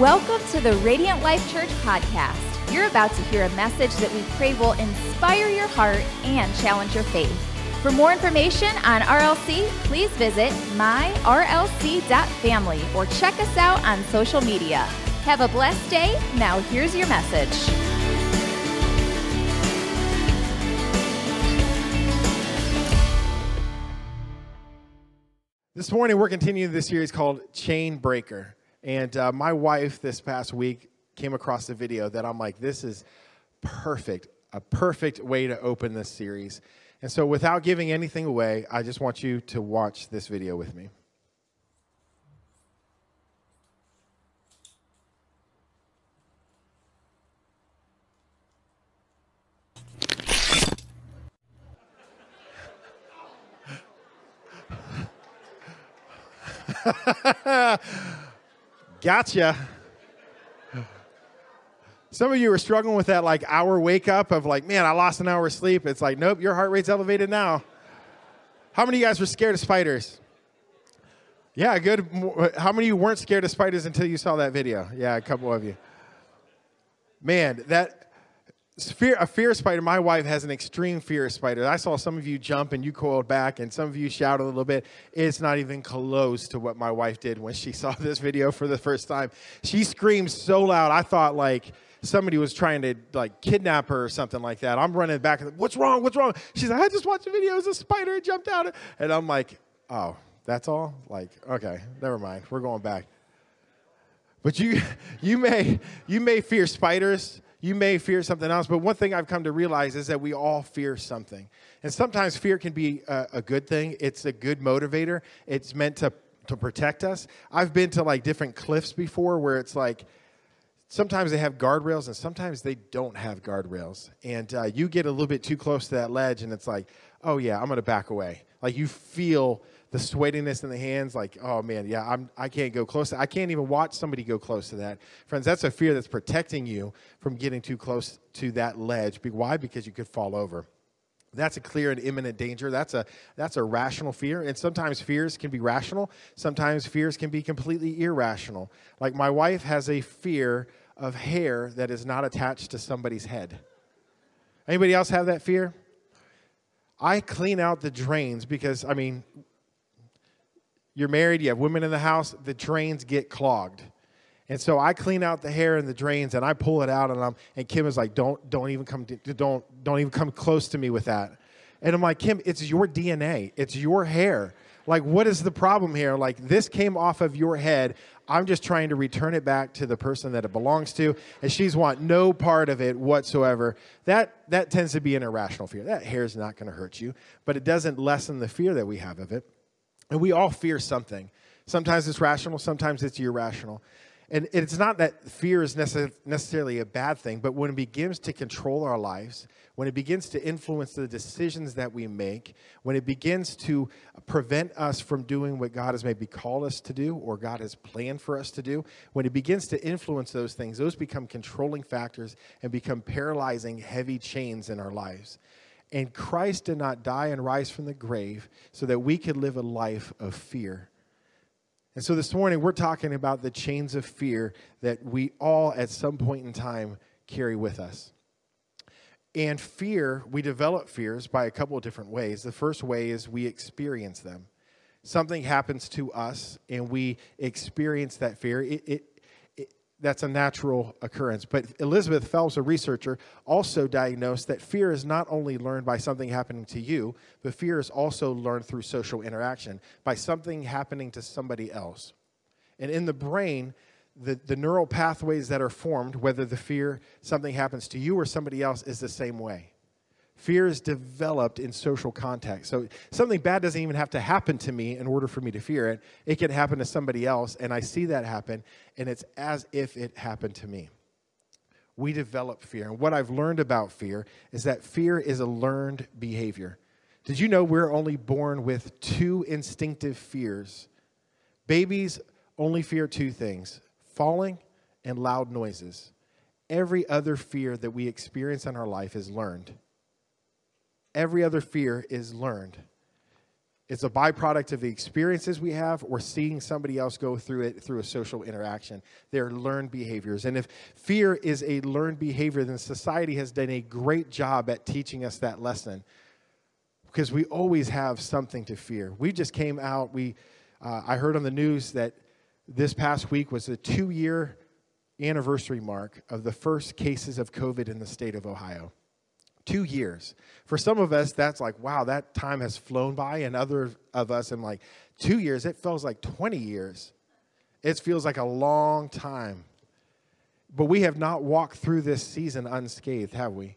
Welcome to the Radiant Life Church podcast. You're about to hear a message that we pray will inspire your heart and challenge your faith. For more information on RLC, please visit myrlc.family or check us out on social media. Have a blessed day. Now, here's your message. This morning, we're continuing this series called Chain Breaker. And uh, my wife this past week came across a video that I'm like, this is perfect, a perfect way to open this series. And so, without giving anything away, I just want you to watch this video with me. Gotcha. Some of you are struggling with that like hour wake up of like, man, I lost an hour of sleep. It's like, nope, your heart rate's elevated now. How many of you guys were scared of spiders? Yeah, good. How many of you weren't scared of spiders until you saw that video? Yeah, a couple of you. Man, that Fear, a fear spider. My wife has an extreme fear of spiders. I saw some of you jump and you coiled back, and some of you shout a little bit. It's not even close to what my wife did when she saw this video for the first time. She screamed so loud, I thought like somebody was trying to like kidnap her or something like that. I'm running back. What's wrong? What's wrong? She's like, I just watched a video. It was a spider. Jumped out. And I'm like, oh, that's all? Like, okay, never mind. We're going back. But you, you may, you may fear spiders you may fear something else, but one thing I've come to realize is that we all fear something. And sometimes fear can be a, a good thing, it's a good motivator, it's meant to, to protect us. I've been to like different cliffs before where it's like, sometimes they have guardrails and sometimes they don't have guardrails. And uh, you get a little bit too close to that ledge and it's like, oh yeah, I'm going to back away. Like you feel the sweatiness in the hands, like, oh man, yeah, I'm, I can't go close. To, I can't even watch somebody go close to that. Friends, that's a fear that's protecting you from getting too close to that ledge. Why? Because you could fall over. That's a clear and imminent danger. That's a, that's a rational fear. And sometimes fears can be rational, sometimes fears can be completely irrational. Like my wife has a fear of hair that is not attached to somebody's head. Anybody else have that fear? I clean out the drains because, I mean, you're married, you have women in the house, the drains get clogged. And so I clean out the hair in the drains and I pull it out and I'm and Kim is like, don't don't even come don't don't even come close to me with that. And I'm like, Kim, it's your DNA. It's your hair. Like, what is the problem here? Like, this came off of your head. I'm just trying to return it back to the person that it belongs to, and she's want no part of it whatsoever. That that tends to be an irrational fear. That hair is not going to hurt you, but it doesn't lessen the fear that we have of it. And we all fear something. Sometimes it's rational, sometimes it's irrational. And it's not that fear is necessarily a bad thing, but when it begins to control our lives, when it begins to influence the decisions that we make, when it begins to prevent us from doing what God has maybe called us to do or God has planned for us to do, when it begins to influence those things, those become controlling factors and become paralyzing, heavy chains in our lives. And Christ did not die and rise from the grave so that we could live a life of fear. And so this morning, we're talking about the chains of fear that we all at some point in time carry with us. And fear, we develop fears by a couple of different ways. The first way is we experience them. Something happens to us and we experience that fear. It, it, that's a natural occurrence. But Elizabeth Phelps, a researcher, also diagnosed that fear is not only learned by something happening to you, but fear is also learned through social interaction, by something happening to somebody else. And in the brain, the, the neural pathways that are formed, whether the fear something happens to you or somebody else, is the same way. Fear is developed in social contact. So something bad doesn't even have to happen to me in order for me to fear it. It can happen to somebody else, and I see that happen, and it's as if it happened to me. We develop fear. And what I've learned about fear is that fear is a learned behavior. Did you know we're only born with two instinctive fears? Babies only fear two things falling and loud noises. Every other fear that we experience in our life is learned. Every other fear is learned. it's a byproduct of the experiences we have or seeing somebody else go through it through a social interaction. They're learned behaviors. And if fear is a learned behavior, then society has done a great job at teaching us that lesson because we always have something to fear. We just came out, we, uh, I heard on the news that this past week was a two year anniversary mark of the first cases of COVID in the state of Ohio two years. For some of us, that's like, wow, that time has flown by. And other of us, I'm like, two years, it feels like 20 years. It feels like a long time. But we have not walked through this season unscathed, have we?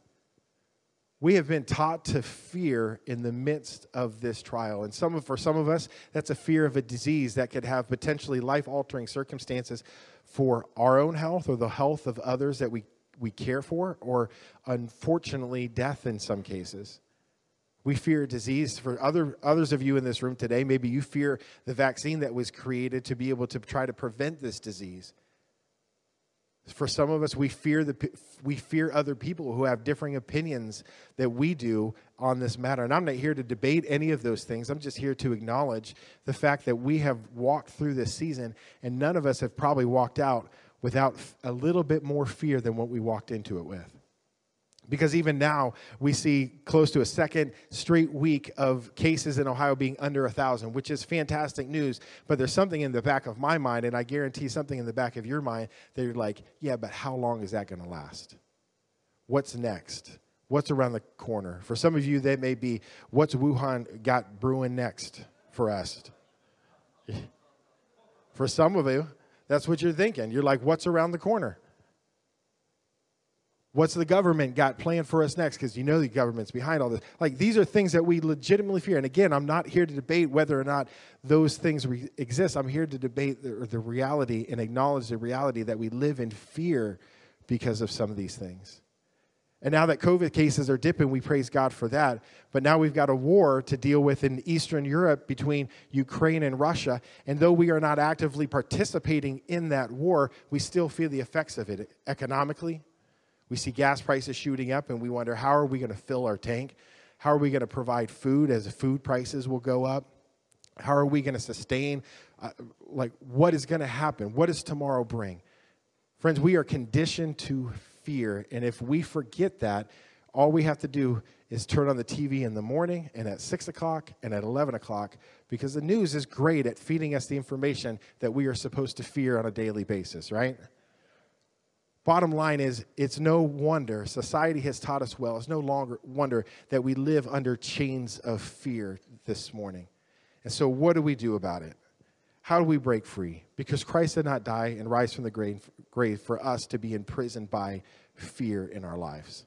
We have been taught to fear in the midst of this trial. And some of, for some of us, that's a fear of a disease that could have potentially life altering circumstances for our own health or the health of others that we we care for, or unfortunately, death in some cases. We fear disease. For other, others of you in this room today, maybe you fear the vaccine that was created to be able to try to prevent this disease. For some of us, we fear, the, we fear other people who have differing opinions that we do on this matter. And I'm not here to debate any of those things. I'm just here to acknowledge the fact that we have walked through this season, and none of us have probably walked out without a little bit more fear than what we walked into it with. Because even now, we see close to a second straight week of cases in Ohio being under a 1,000, which is fantastic news. But there's something in the back of my mind, and I guarantee something in the back of your mind that you're like, yeah, but how long is that going to last? What's next? What's around the corner? For some of you, that may be what's Wuhan got brewing next for us? For some of you, that's what you're thinking. You're like, what's around the corner? What's the government got planned for us next? Because you know the government's behind all this. Like, these are things that we legitimately fear. And again, I'm not here to debate whether or not those things re- exist. I'm here to debate the, the reality and acknowledge the reality that we live in fear because of some of these things. And now that COVID cases are dipping, we praise God for that. But now we've got a war to deal with in Eastern Europe between Ukraine and Russia. And though we are not actively participating in that war, we still feel the effects of it economically. We see gas prices shooting up, and we wonder how are we going to fill our tank? How are we going to provide food as food prices will go up? How are we going to sustain? Uh, like, what is going to happen? What does tomorrow bring? Friends, we are conditioned to fear. And if we forget that, all we have to do is turn on the TV in the morning and at 6 o'clock and at 11 o'clock because the news is great at feeding us the information that we are supposed to fear on a daily basis, right? Bottom line is, it's no wonder, society has taught us well, it's no longer wonder that we live under chains of fear this morning. And so, what do we do about it? How do we break free? Because Christ did not die and rise from the grave, for us to be imprisoned by fear in our lives.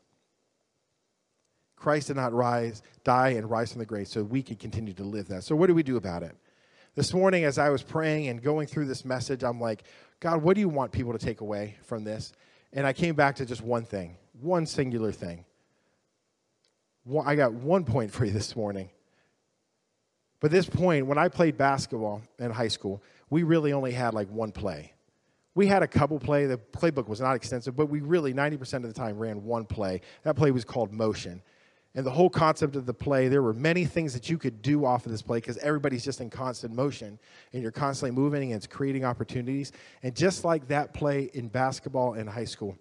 Christ did not rise, die, and rise from the grave so we could continue to live that. So, what do we do about it? This morning, as I was praying and going through this message, I'm like, God, what do you want people to take away from this? And I came back to just one thing, one singular thing. I got one point for you this morning. But this point, when I played basketball in high school, we really only had like one play. We had a couple play. The playbook was not extensive, but we really 90% of the time ran one play. That play was called motion. And the whole concept of the play, there were many things that you could do off of this play because everybody's just in constant motion and you're constantly moving and it's creating opportunities. And just like that play in basketball in high school,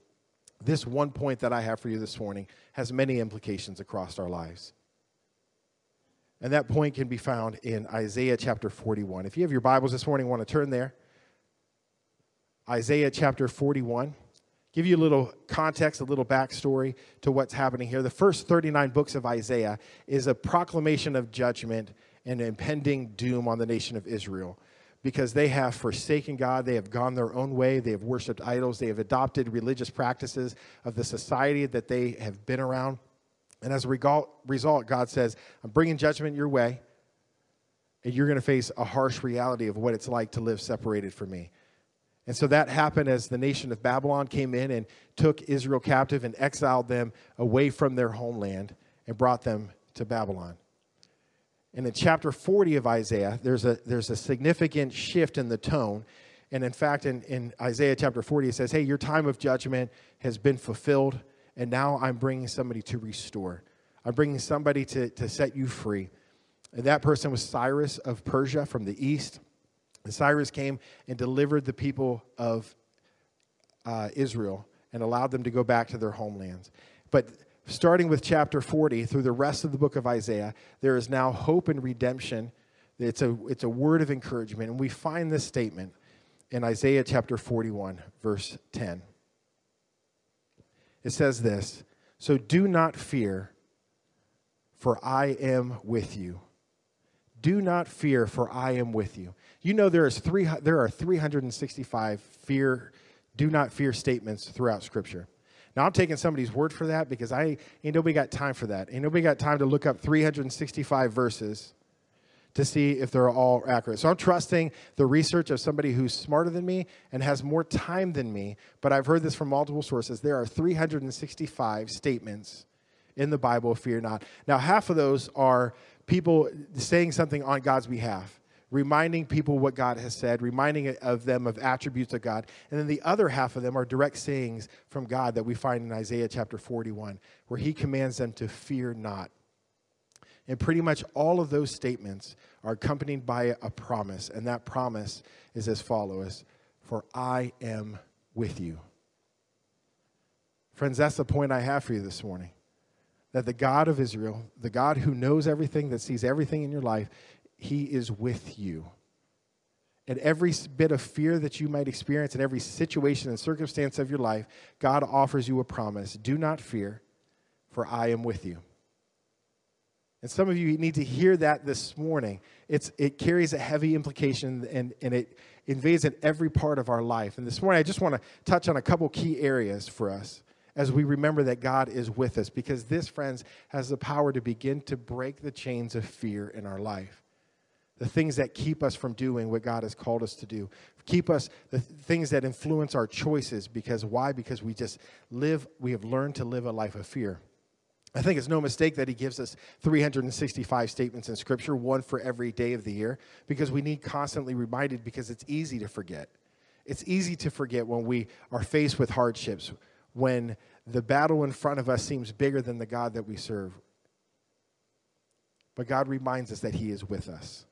this one point that I have for you this morning has many implications across our lives. And that point can be found in Isaiah chapter 41. If you have your Bibles this morning, want to turn there. Isaiah chapter 41. Give you a little context, a little backstory to what's happening here. The first 39 books of Isaiah is a proclamation of judgment and impending doom on the nation of Israel because they have forsaken God, they have gone their own way, they have worshiped idols, they have adopted religious practices of the society that they have been around. And as a result, God says, I'm bringing judgment your way, and you're going to face a harsh reality of what it's like to live separated from me. And so that happened as the nation of Babylon came in and took Israel captive and exiled them away from their homeland and brought them to Babylon. And in chapter 40 of Isaiah, there's a, there's a significant shift in the tone. And in fact, in, in Isaiah chapter 40, it says, Hey, your time of judgment has been fulfilled and now I'm bringing somebody to restore. I'm bringing somebody to, to set you free. And that person was Cyrus of Persia from the east. And Cyrus came and delivered the people of uh, Israel and allowed them to go back to their homelands. But starting with chapter 40 through the rest of the book of Isaiah, there is now hope and redemption. It's a, it's a word of encouragement. And we find this statement in Isaiah chapter 41, verse 10. It says this So do not fear, for I am with you. Do not fear, for I am with you. You know there is three. There are 365 fear, do not fear statements throughout Scripture. Now I'm taking somebody's word for that because I ain't nobody got time for that. Ain't nobody got time to look up 365 verses to see if they're all accurate. So I'm trusting the research of somebody who's smarter than me and has more time than me. But I've heard this from multiple sources. There are 365 statements in the Bible, fear not. Now, half of those are people saying something on God's behalf, reminding people what God has said, reminding of them of attributes of God. And then the other half of them are direct sayings from God that we find in Isaiah chapter 41, where he commands them to fear not. And pretty much all of those statements are accompanied by a promise, and that promise is as follows For I am with you. Friends, that's the point I have for you this morning that the God of Israel, the God who knows everything, that sees everything in your life, he is with you. And every bit of fear that you might experience in every situation and circumstance of your life, God offers you a promise do not fear, for I am with you. And some of you need to hear that this morning. It's, it carries a heavy implication and, and it invades in every part of our life. And this morning, I just want to touch on a couple key areas for us as we remember that God is with us, because this, friends, has the power to begin to break the chains of fear in our life. The things that keep us from doing what God has called us to do. Keep us, the things that influence our choices. Because why? Because we just live, we have learned to live a life of fear. I think it's no mistake that he gives us 365 statements in Scripture, one for every day of the year, because we need constantly reminded because it's easy to forget. It's easy to forget when we are faced with hardships, when the battle in front of us seems bigger than the God that we serve. But God reminds us that He is with us.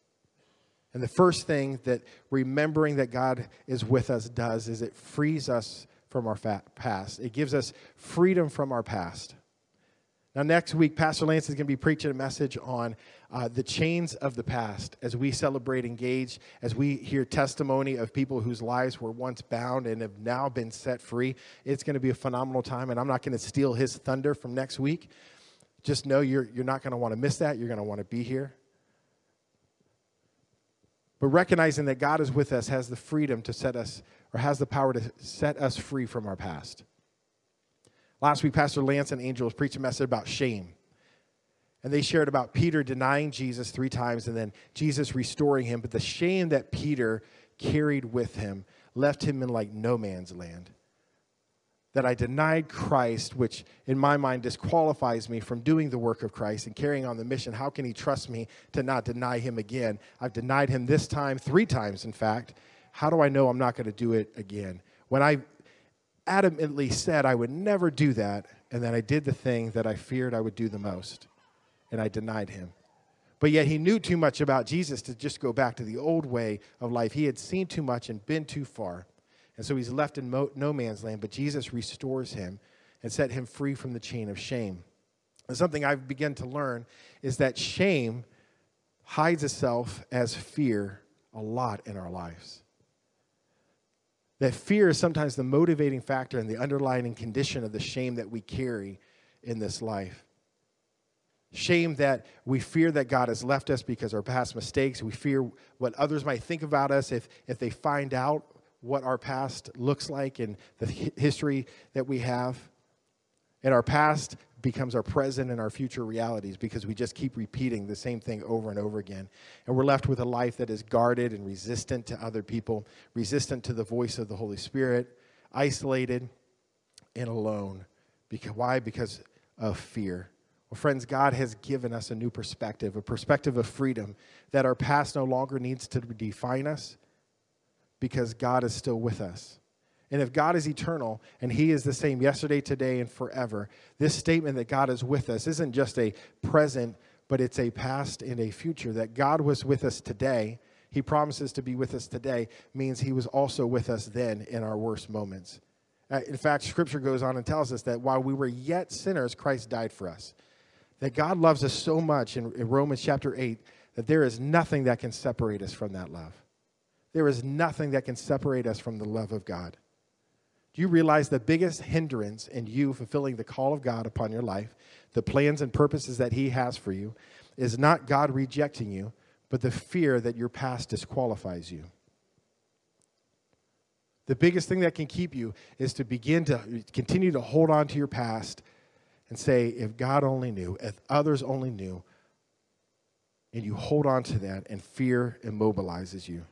And the first thing that remembering that God is with us does is it frees us from our past. It gives us freedom from our past. Now, next week, Pastor Lance is going to be preaching a message on uh, the chains of the past as we celebrate Engage, as we hear testimony of people whose lives were once bound and have now been set free. It's going to be a phenomenal time, and I'm not going to steal his thunder from next week. Just know you're, you're not going to want to miss that. You're going to want to be here. But recognizing that God is with us has the freedom to set us, or has the power to set us free from our past. Last week, Pastor Lance and Angel was preaching a message about shame. And they shared about Peter denying Jesus three times and then Jesus restoring him. But the shame that Peter carried with him left him in like no man's land. That I denied Christ, which in my mind disqualifies me from doing the work of Christ and carrying on the mission. How can he trust me to not deny him again? I've denied him this time, three times, in fact. How do I know I'm not going to do it again? When I adamantly said I would never do that, and then I did the thing that I feared I would do the most, and I denied him. But yet he knew too much about Jesus to just go back to the old way of life. He had seen too much and been too far. And so he's left in mo- no man's land, but Jesus restores him and set him free from the chain of shame. And something I've begun to learn is that shame hides itself as fear a lot in our lives. That fear is sometimes the motivating factor and the underlying condition of the shame that we carry in this life. Shame that we fear that God has left us because of our past mistakes. We fear what others might think about us if, if they find out what our past looks like and the history that we have. And our past becomes our present and our future realities because we just keep repeating the same thing over and over again. And we're left with a life that is guarded and resistant to other people, resistant to the voice of the Holy Spirit, isolated and alone. Because, why? Because of fear. Well, friends, God has given us a new perspective, a perspective of freedom, that our past no longer needs to define us because God is still with us. And if God is eternal and He is the same yesterday, today, and forever, this statement that God is with us isn't just a present but it's a past and a future. That God was with us today, He promises to be with us today, means He was also with us then in our worst moments. Uh, in fact, Scripture goes on and tells us that while we were yet sinners, Christ died for us. That God loves us so much in, in Romans chapter 8 that there is nothing that can separate us from that love. There is nothing that can separate us from the love of God. Do you realize the biggest hindrance in you fulfilling the call of God upon your life, the plans and purposes that He has for you, is not God rejecting you, but the fear that your past disqualifies you? The biggest thing that can keep you is to begin to continue to hold on to your past and say, if God only knew, if others only knew, and you hold on to that, and fear immobilizes you.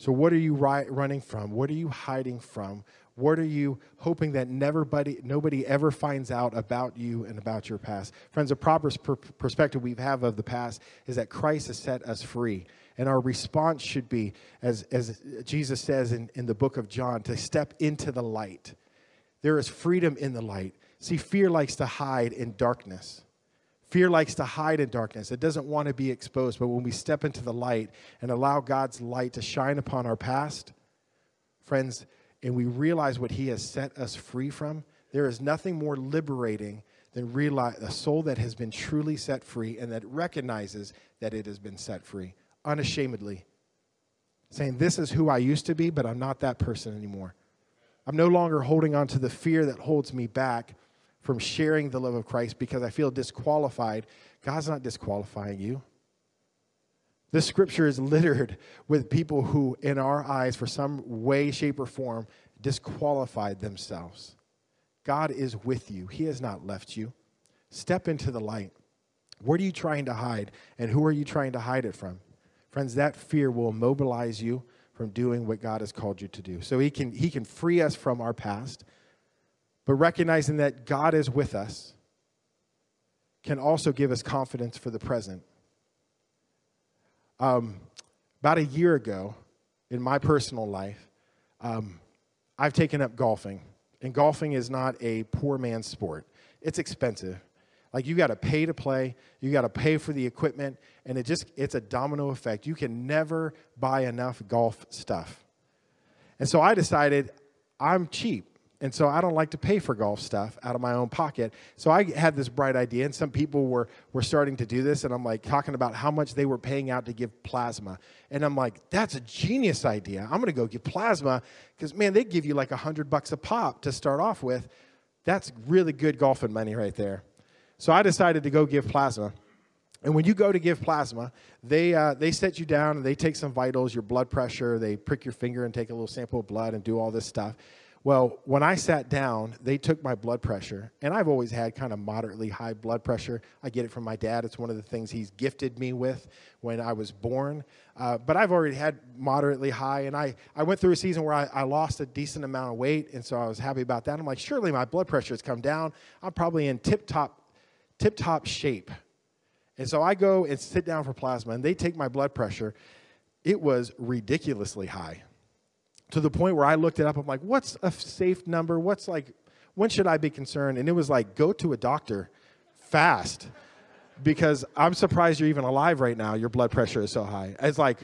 So, what are you ri- running from? What are you hiding from? What are you hoping that nobody, nobody ever finds out about you and about your past? Friends, a proper per- perspective we have of the past is that Christ has set us free. And our response should be, as, as Jesus says in, in the book of John, to step into the light. There is freedom in the light. See, fear likes to hide in darkness. Fear likes to hide in darkness. It doesn't want to be exposed. But when we step into the light and allow God's light to shine upon our past, friends, and we realize what He has set us free from, there is nothing more liberating than realize a soul that has been truly set free and that recognizes that it has been set free unashamedly. Saying, This is who I used to be, but I'm not that person anymore. I'm no longer holding on to the fear that holds me back from sharing the love of Christ because I feel disqualified. God's not disqualifying you. This scripture is littered with people who, in our eyes, for some way, shape, or form, disqualified themselves. God is with you, He has not left you. Step into the light. What are you trying to hide, and who are you trying to hide it from? Friends, that fear will mobilize you from doing what God has called you to do. So He can, he can free us from our past but recognizing that God is with us can also give us confidence for the present. Um, about a year ago, in my personal life, um, I've taken up golfing. And golfing is not a poor man's sport, it's expensive. Like you got to pay to play, you got to pay for the equipment, and it just it's a domino effect. You can never buy enough golf stuff. And so I decided I'm cheap. And so I don't like to pay for golf stuff out of my own pocket. So I had this bright idea, and some people were, were starting to do this, and I'm like talking about how much they were paying out to give plasma. And I'm like, that's a genius idea. I'm gonna go give plasma, because man, they give you like a hundred bucks a pop to start off with. That's really good golfing money right there. So I decided to go give plasma. And when you go to give plasma, they, uh, they set you down and they take some vitals, your blood pressure, they prick your finger and take a little sample of blood and do all this stuff. Well, when I sat down, they took my blood pressure, and I've always had kind of moderately high blood pressure. I get it from my dad. It's one of the things he's gifted me with when I was born. Uh, but I've already had moderately high, and I, I went through a season where I, I lost a decent amount of weight, and so I was happy about that. I'm like, surely my blood pressure has come down. I'm probably in tip top, tip top shape. And so I go and sit down for plasma, and they take my blood pressure. It was ridiculously high to the point where I looked it up. I'm like, what's a safe number? What's like, when should I be concerned? And it was like, go to a doctor fast because I'm surprised you're even alive right now. Your blood pressure is so high. It's like,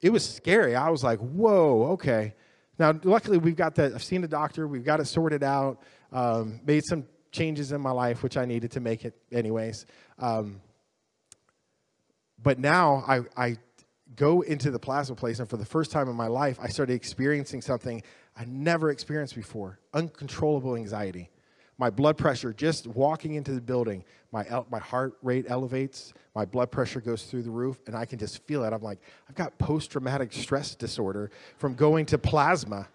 it was scary. I was like, whoa, okay. Now, luckily, we've got that. I've seen a doctor. We've got it sorted out. Um, made some changes in my life, which I needed to make it anyways. Um, but now I, I go into the plasma place, and for the first time in my life, I started experiencing something I never experienced before uncontrollable anxiety. My blood pressure, just walking into the building, my, my heart rate elevates, my blood pressure goes through the roof, and I can just feel it. I'm like, I've got post traumatic stress disorder from going to plasma.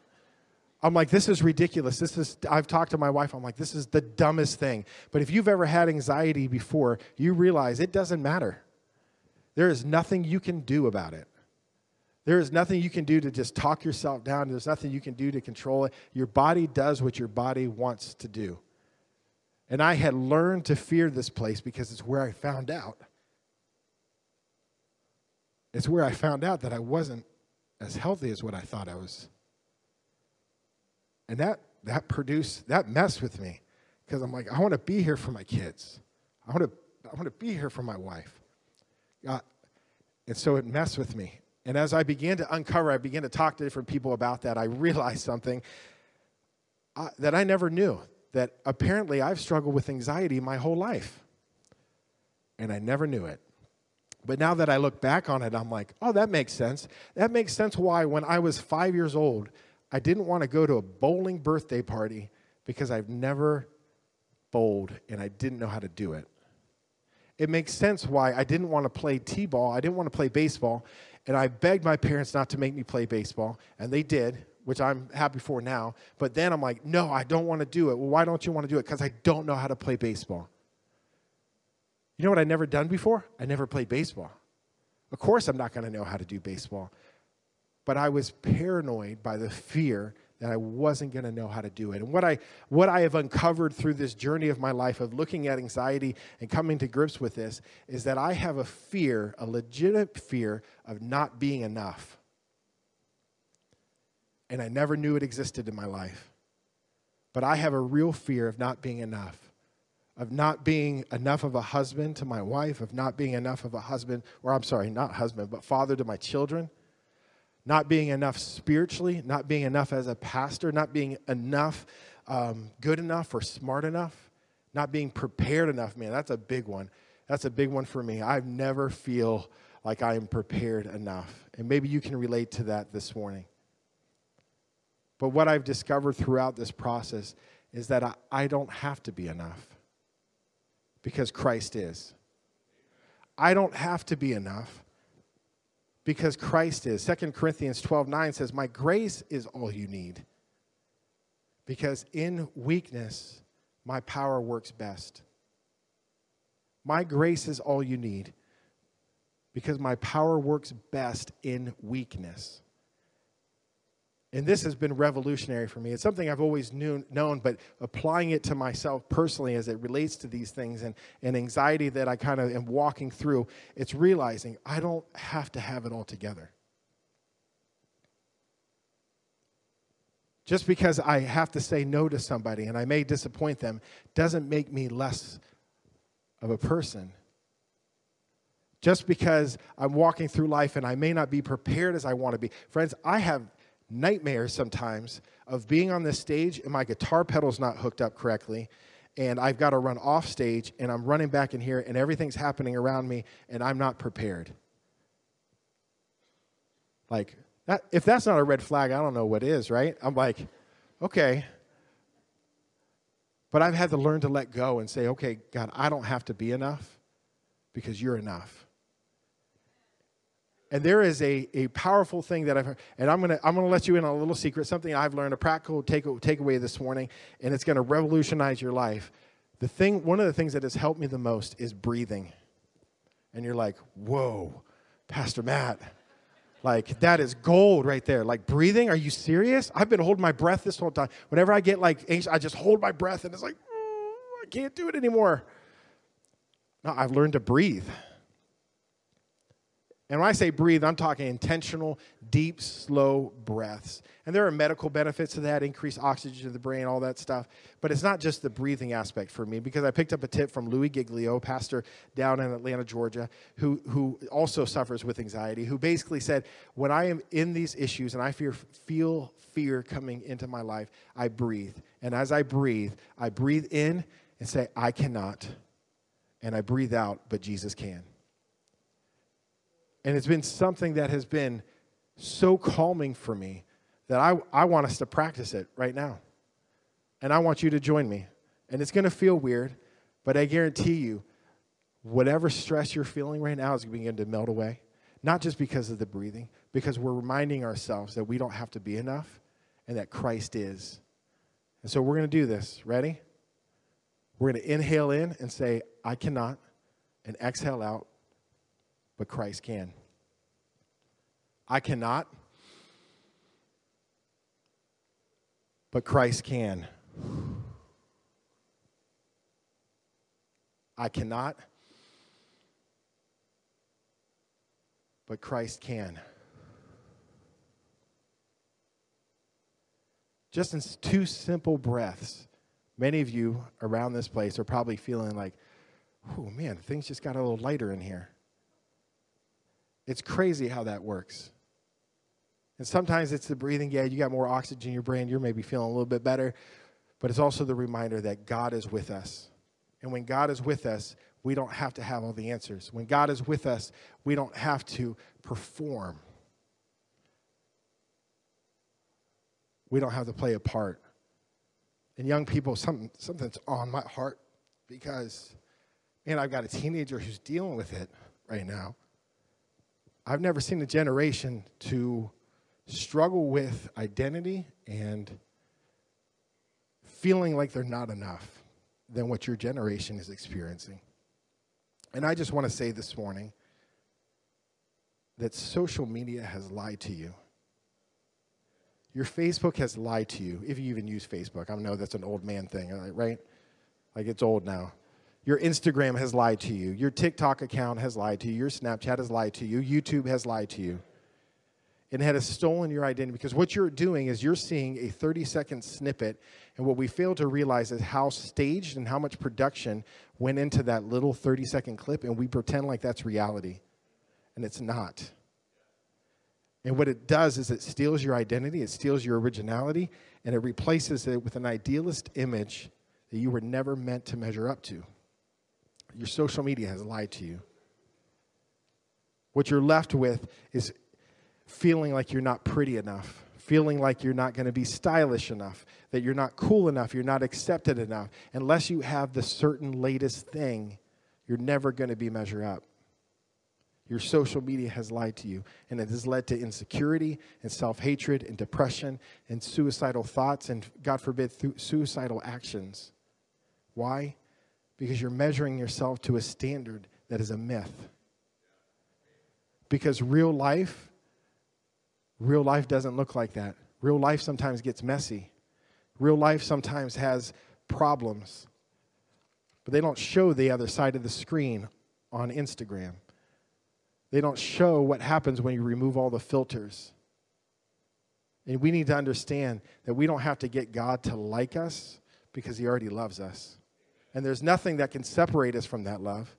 I'm like, this is ridiculous. This is, I've talked to my wife. I'm like, this is the dumbest thing. But if you've ever had anxiety before, you realize it doesn't matter. There is nothing you can do about it. There is nothing you can do to just talk yourself down. There's nothing you can do to control it. Your body does what your body wants to do. And I had learned to fear this place because it's where I found out. It's where I found out that I wasn't as healthy as what I thought I was. And that that produced that messed with me because I'm like, I want to be here for my kids. I want to, I want to be here for my wife. Uh, and so it messed with me. And as I began to uncover, I began to talk to different people about that, I realized something uh, that I never knew that apparently I've struggled with anxiety my whole life. And I never knew it. But now that I look back on it, I'm like, oh, that makes sense. That makes sense why, when I was five years old, I didn't want to go to a bowling birthday party because I've never bowled and I didn't know how to do it. It makes sense why I didn't want to play t ball, I didn't want to play baseball, and I begged my parents not to make me play baseball, and they did, which I'm happy for now. But then I'm like, no, I don't want to do it. Well, why don't you want to do it? Because I don't know how to play baseball. You know what I'd never done before? I never played baseball. Of course, I'm not going to know how to do baseball. But I was paranoid by the fear that I wasn't going to know how to do it. And what I, what I have uncovered through this journey of my life of looking at anxiety and coming to grips with this is that I have a fear, a legitimate fear of not being enough. And I never knew it existed in my life. But I have a real fear of not being enough of not being enough of a husband to my wife, of not being enough of a husband, or I'm sorry, not husband, but father to my children, not being enough spiritually, not being enough as a pastor, not being enough um, good enough or smart enough, not being prepared enough. Man, that's a big one. That's a big one for me. I never feel like I am prepared enough. And maybe you can relate to that this morning. But what I've discovered throughout this process is that I, I don't have to be enough because Christ is. I don't have to be enough because Christ is. 2 Corinthians 12 9 says, My grace is all you need. Because in weakness, my power works best. My grace is all you need because my power works best in weakness. And this has been revolutionary for me. It's something I've always knew, known, but applying it to myself personally as it relates to these things and, and anxiety that I kind of am walking through, it's realizing I don't have to have it all together. Just because I have to say no to somebody and I may disappoint them doesn't make me less of a person. Just because I'm walking through life and I may not be prepared as I want to be. Friends, I have nightmares sometimes of being on this stage and my guitar pedal's not hooked up correctly and I've got to run off stage and I'm running back in here and everything's happening around me and I'm not prepared. Like that if that's not a red flag, I don't know what is, right? I'm like, okay. But I've had to learn to let go and say, okay, God, I don't have to be enough because you're enough. And there is a, a powerful thing that I've heard, and I'm gonna I'm gonna let you in on a little secret, something I've learned, a practical take takeaway this morning, and it's gonna revolutionize your life. The thing, one of the things that has helped me the most is breathing. And you're like, whoa, Pastor Mat, like that is gold right there. Like breathing, are you serious? I've been holding my breath this whole time. Whenever I get like anxious, I just hold my breath, and it's like, mm, I can't do it anymore. No, I've learned to breathe. And when I say breathe, I'm talking intentional, deep, slow breaths. And there are medical benefits to that, increased oxygen to the brain, all that stuff. But it's not just the breathing aspect for me, because I picked up a tip from Louie Giglio, pastor down in Atlanta, Georgia, who, who also suffers with anxiety, who basically said, When I am in these issues and I fear, feel fear coming into my life, I breathe. And as I breathe, I breathe in and say, I cannot. And I breathe out, but Jesus can. And it's been something that has been so calming for me that I, I want us to practice it right now. And I want you to join me. And it's going to feel weird, but I guarantee you, whatever stress you're feeling right now is going to begin to melt away. Not just because of the breathing, because we're reminding ourselves that we don't have to be enough and that Christ is. And so we're going to do this. Ready? We're going to inhale in and say, I cannot, and exhale out, but Christ can. I cannot, but Christ can. I cannot, but Christ can. Just in two simple breaths, many of you around this place are probably feeling like, oh man, things just got a little lighter in here. It's crazy how that works. And sometimes it's the breathing. Yeah, you got more oxygen in your brain. You're maybe feeling a little bit better. But it's also the reminder that God is with us. And when God is with us, we don't have to have all the answers. When God is with us, we don't have to perform. We don't have to play a part. And young people, something, something's on my heart because, man, I've got a teenager who's dealing with it right now. I've never seen a generation to struggle with identity and feeling like they're not enough than what your generation is experiencing. And I just want to say this morning that social media has lied to you. Your Facebook has lied to you, if you even use Facebook. I know that's an old man thing, right? Like it's old now. Your Instagram has lied to you. Your TikTok account has lied to you. Your Snapchat has lied to you. YouTube has lied to you. And it has stolen your identity because what you're doing is you're seeing a 30 second snippet. And what we fail to realize is how staged and how much production went into that little 30 second clip. And we pretend like that's reality. And it's not. And what it does is it steals your identity, it steals your originality, and it replaces it with an idealist image that you were never meant to measure up to. Your social media has lied to you. What you're left with is feeling like you're not pretty enough, feeling like you're not going to be stylish enough, that you're not cool enough, you're not accepted enough. Unless you have the certain latest thing, you're never going to be measure up. Your social media has lied to you, and it has led to insecurity and self hatred and depression and suicidal thoughts and, God forbid, suicidal actions. Why? Because you're measuring yourself to a standard that is a myth. Because real life, real life doesn't look like that. Real life sometimes gets messy. Real life sometimes has problems. But they don't show the other side of the screen on Instagram. They don't show what happens when you remove all the filters. And we need to understand that we don't have to get God to like us because he already loves us. And there's nothing that can separate us from that love.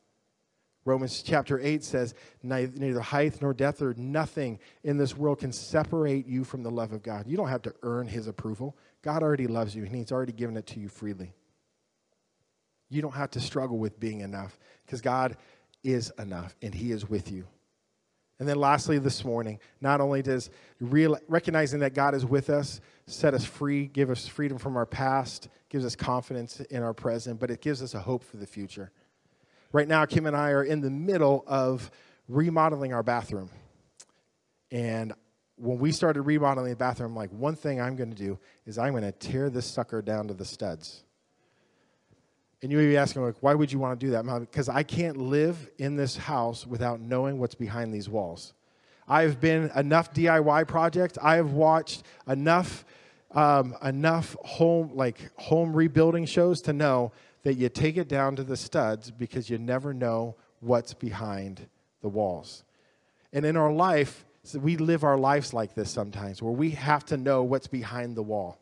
Romans chapter 8 says, Neither height nor depth or nothing in this world can separate you from the love of God. You don't have to earn his approval. God already loves you, and he's already given it to you freely. You don't have to struggle with being enough because God is enough, and he is with you. And then lastly, this morning, not only does real, recognizing that God is with us set us free, give us freedom from our past, gives us confidence in our present, but it gives us a hope for the future. Right now, Kim and I are in the middle of remodeling our bathroom. And when we started remodeling the bathroom, like, one thing I'm going to do is I'm going to tear this sucker down to the studs. And you may be asking, like, why would you want to do that? Because I can't live in this house without knowing what's behind these walls. I've been enough DIY projects. I have watched enough, um, enough home like home rebuilding shows to know that you take it down to the studs because you never know what's behind the walls. And in our life, we live our lives like this sometimes, where we have to know what's behind the wall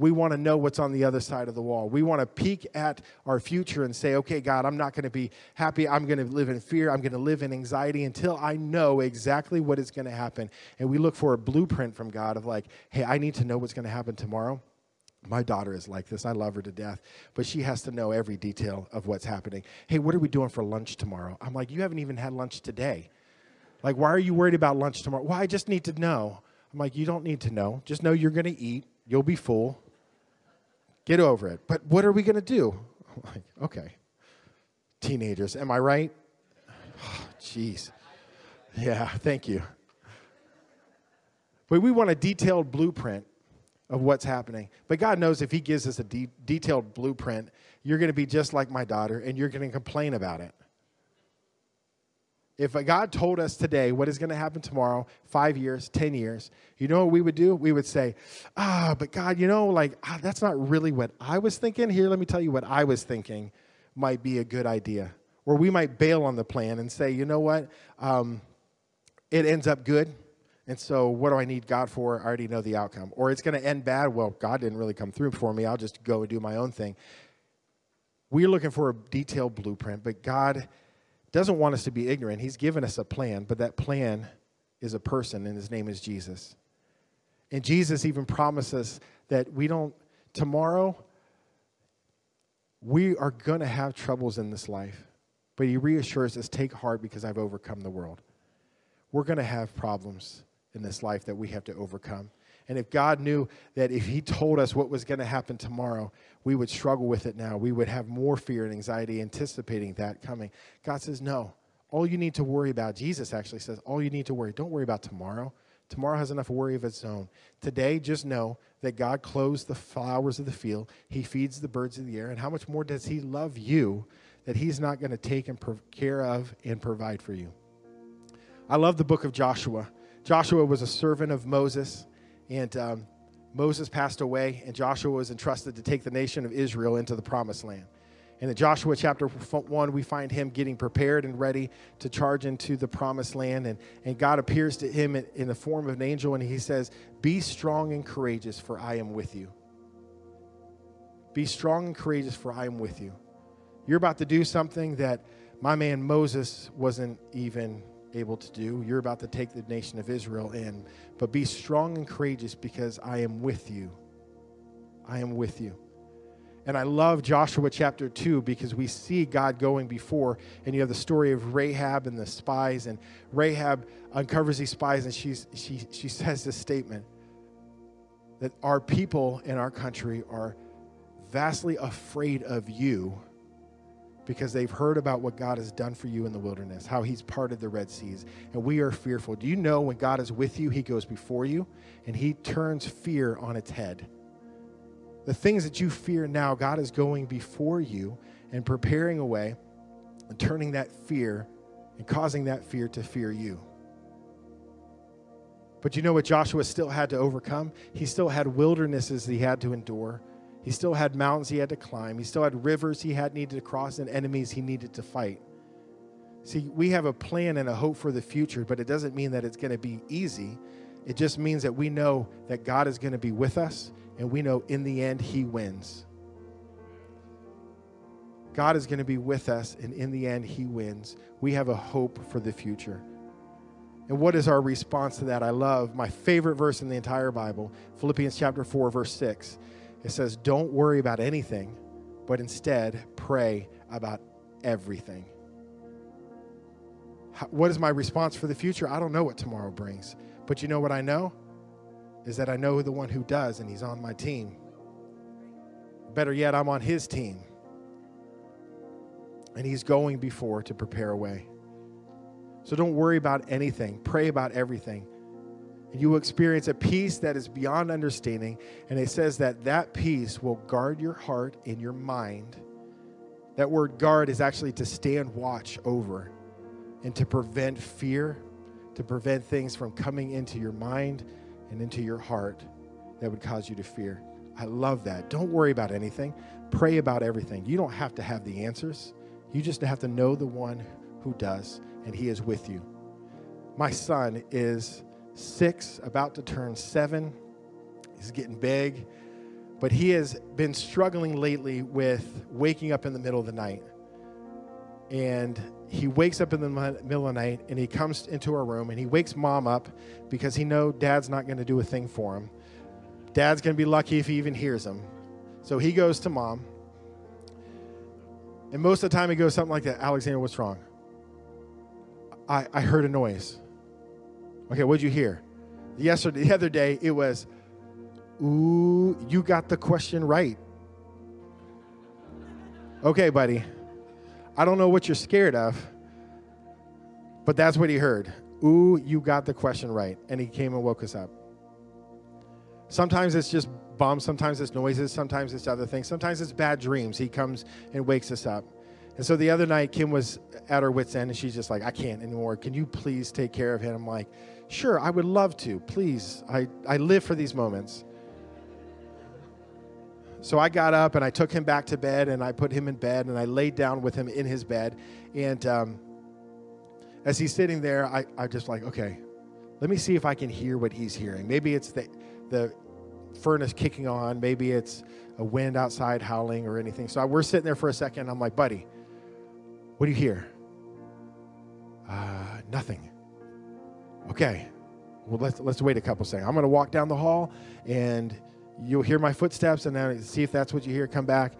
we want to know what's on the other side of the wall. We want to peek at our future and say, okay, God, I'm not going to be happy. I'm going to live in fear. I'm going to live in anxiety until I know exactly what is going to happen. And we look for a blueprint from God of like, hey, I need to know what's going to happen tomorrow. My daughter is like this. I love her to death, but she has to know every detail of what's happening. Hey, what are we doing for lunch tomorrow? I'm like, you haven't even had lunch today. Like, why are you worried about lunch tomorrow? Well, I just need to know. I'm like, you don't need to know. Just know you're going to eat. You'll be full. Get over it. But what are we going to do? Like, okay. Teenagers, am I right? Jeez. yeah, thank you. But we want a detailed blueprint of what's happening. But God knows if He gives us a de- detailed blueprint, you're going to be just like my daughter and you're going to complain about it. If God told us today what is going to happen tomorrow, five years, 10 years, you know what we would do? We would say, ah, but God, you know, like, ah, that's not really what I was thinking. Here, let me tell you what I was thinking might be a good idea. Or we might bail on the plan and say, you know what? Um, it ends up good. And so, what do I need God for? I already know the outcome. Or it's going to end bad. Well, God didn't really come through for me. I'll just go and do my own thing. We're looking for a detailed blueprint, but God doesn't want us to be ignorant. He's given us a plan, but that plan is a person, and his name is Jesus. And Jesus even promises that we don't, tomorrow, we are going to have troubles in this life. But he reassures us take heart because I've overcome the world. We're going to have problems in this life that we have to overcome. And if God knew that if He told us what was going to happen tomorrow, we would struggle with it now. We would have more fear and anxiety anticipating that coming. God says, No. All you need to worry about, Jesus actually says, all you need to worry, don't worry about tomorrow. Tomorrow has enough worry of its own. Today, just know that God clothes the flowers of the field, He feeds the birds of the air, and how much more does He love you that He's not going to take and care of and provide for you? I love the book of Joshua. Joshua was a servant of Moses, and um, Moses passed away, and Joshua was entrusted to take the nation of Israel into the promised land. And in Joshua chapter 1, we find him getting prepared and ready to charge into the promised land. And, and God appears to him in, in the form of an angel, and he says, Be strong and courageous, for I am with you. Be strong and courageous, for I am with you. You're about to do something that my man Moses wasn't even able to do. You're about to take the nation of Israel in. But be strong and courageous because I am with you. I am with you. And I love Joshua chapter 2 because we see God going before, and you have the story of Rahab and the spies. And Rahab uncovers these spies, and she's, she, she says this statement that our people in our country are vastly afraid of you because they've heard about what God has done for you in the wilderness, how He's parted the Red Seas, and we are fearful. Do you know when God is with you, He goes before you and He turns fear on its head? The things that you fear now, God is going before you and preparing a way and turning that fear and causing that fear to fear you. But you know what Joshua still had to overcome? He still had wildernesses he had to endure. He still had mountains he had to climb. He still had rivers he had needed to cross and enemies he needed to fight. See, we have a plan and a hope for the future, but it doesn't mean that it's going to be easy. It just means that we know that God is going to be with us, and we know in the end he wins. God is going to be with us, and in the end he wins. We have a hope for the future. And what is our response to that? I love my favorite verse in the entire Bible, Philippians chapter 4, verse 6. It says, Don't worry about anything, but instead pray about everything. What is my response for the future? I don't know what tomorrow brings. But you know what I know? Is that I know the one who does, and he's on my team. Better yet, I'm on his team. And he's going before to prepare a way. So don't worry about anything, pray about everything and you will experience a peace that is beyond understanding. And it says that that peace will guard your heart and your mind. That word guard is actually to stand watch over and to prevent fear, to prevent things from coming into your mind and into your heart that would cause you to fear. I love that. Don't worry about anything, pray about everything. You don't have to have the answers, you just have to know the one who does, and he is with you. My son is six, about to turn seven. He's getting big, but he has been struggling lately with waking up in the middle of the night. And he wakes up in the middle of the night and he comes into our room and he wakes mom up because he know dad's not going to do a thing for him. Dad's going to be lucky if he even hears him. So he goes to mom. And most of the time he goes something like that Alexander, what's wrong? I, I heard a noise. Okay, what'd you hear? Yesterday, the other day, it was, ooh, you got the question right. Okay, buddy. I don't know what you're scared of, but that's what he heard. Ooh, you got the question right. And he came and woke us up. Sometimes it's just bombs, sometimes it's noises, sometimes it's other things, sometimes it's bad dreams. He comes and wakes us up. And so the other night, Kim was at her wits' end and she's just like, I can't anymore. Can you please take care of him? I'm like, Sure, I would love to. Please, I, I live for these moments. So I got up and I took him back to bed and I put him in bed and I laid down with him in his bed. And um, as he's sitting there, I, I just like, okay, let me see if I can hear what he's hearing. Maybe it's the, the furnace kicking on. Maybe it's a wind outside howling or anything. So I, we're sitting there for a second. I'm like, buddy, what do you hear? Uh, nothing. Okay. Well, let's let's wait a couple seconds. I'm going to walk down the hall, and you'll hear my footsteps, and then see if that's what you hear. Come back,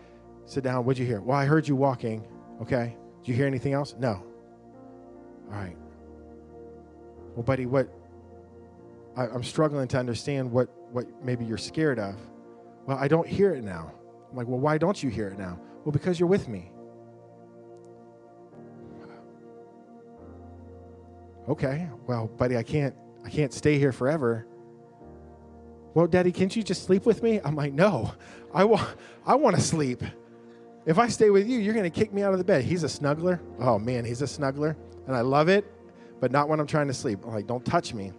sit down. What'd you hear? Well, I heard you walking. Okay. Did you hear anything else? No. All right. Well, buddy, what? I, I'm struggling to understand what what maybe you're scared of. Well, I don't hear it now. I'm like, well, why don't you hear it now? Well, because you're with me. Okay. Well, buddy, I can't I can't stay here forever. Well, Daddy, can't you just sleep with me? I'm like, no, I want, I want to sleep. If I stay with you, you're going to kick me out of the bed. He's a snuggler. Oh, man, he's a snuggler. And I love it, but not when I'm trying to sleep. I'm like, don't touch me.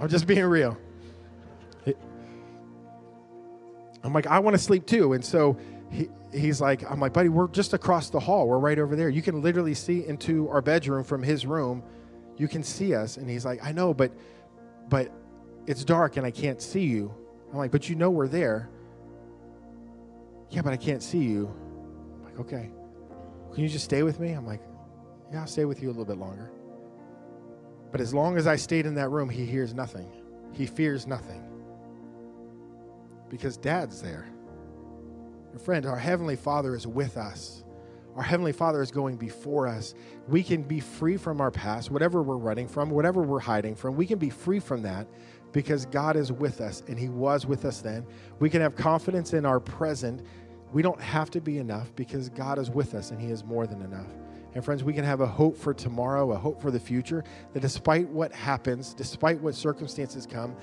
I'm just being real. I'm like, I want to sleep too. And so he, he's like, I'm like, buddy, we're just across the hall. We're right over there. You can literally see into our bedroom from his room. You can see us. And he's like, I know, but but it's dark and I can't see you. I'm like, but you know we're there. Yeah, but I can't see you. I'm like, okay. Can you just stay with me? I'm like, yeah, I'll stay with you a little bit longer. But as long as I stayed in that room, he hears nothing. He fears nothing. Because dad's there. And friend, our Heavenly Father is with us. Our Heavenly Father is going before us. We can be free from our past, whatever we're running from, whatever we're hiding from. We can be free from that because God is with us and He was with us then. We can have confidence in our present. We don't have to be enough because God is with us and He is more than enough. And friends, we can have a hope for tomorrow, a hope for the future, that despite what happens, despite what circumstances come,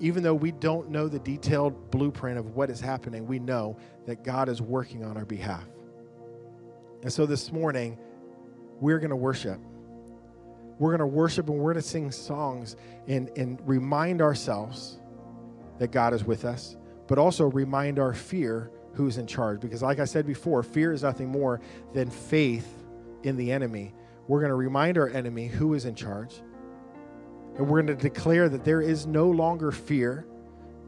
even though we don't know the detailed blueprint of what is happening, we know that God is working on our behalf. And so this morning, we're going to worship. We're going to worship and we're going to sing songs and, and remind ourselves that God is with us, but also remind our fear who's in charge. Because, like I said before, fear is nothing more than faith in the enemy. We're going to remind our enemy who is in charge. And we're going to declare that there is no longer fear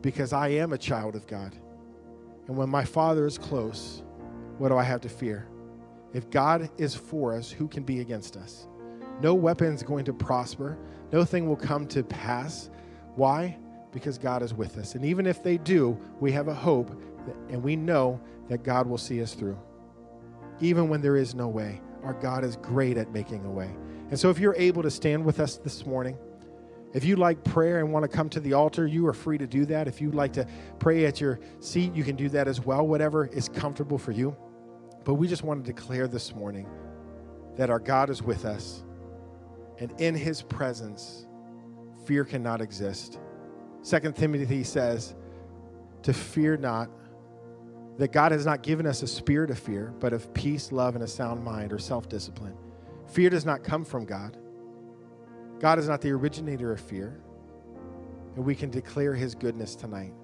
because I am a child of God. And when my Father is close, what do I have to fear? If God is for us, who can be against us? No weapon is going to prosper. No thing will come to pass. Why? Because God is with us. And even if they do, we have a hope that, and we know that God will see us through. Even when there is no way, our God is great at making a way. And so if you're able to stand with us this morning, if you like prayer and want to come to the altar, you are free to do that. If you'd like to pray at your seat, you can do that as well, whatever is comfortable for you. But we just want to declare this morning that our God is with us, and in his presence, fear cannot exist. Second Timothy says, to fear not, that God has not given us a spirit of fear, but of peace, love, and a sound mind or self discipline. Fear does not come from God. God is not the originator of fear. And we can declare his goodness tonight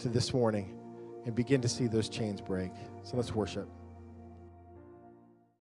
to this morning and begin to see those chains break. So let's worship.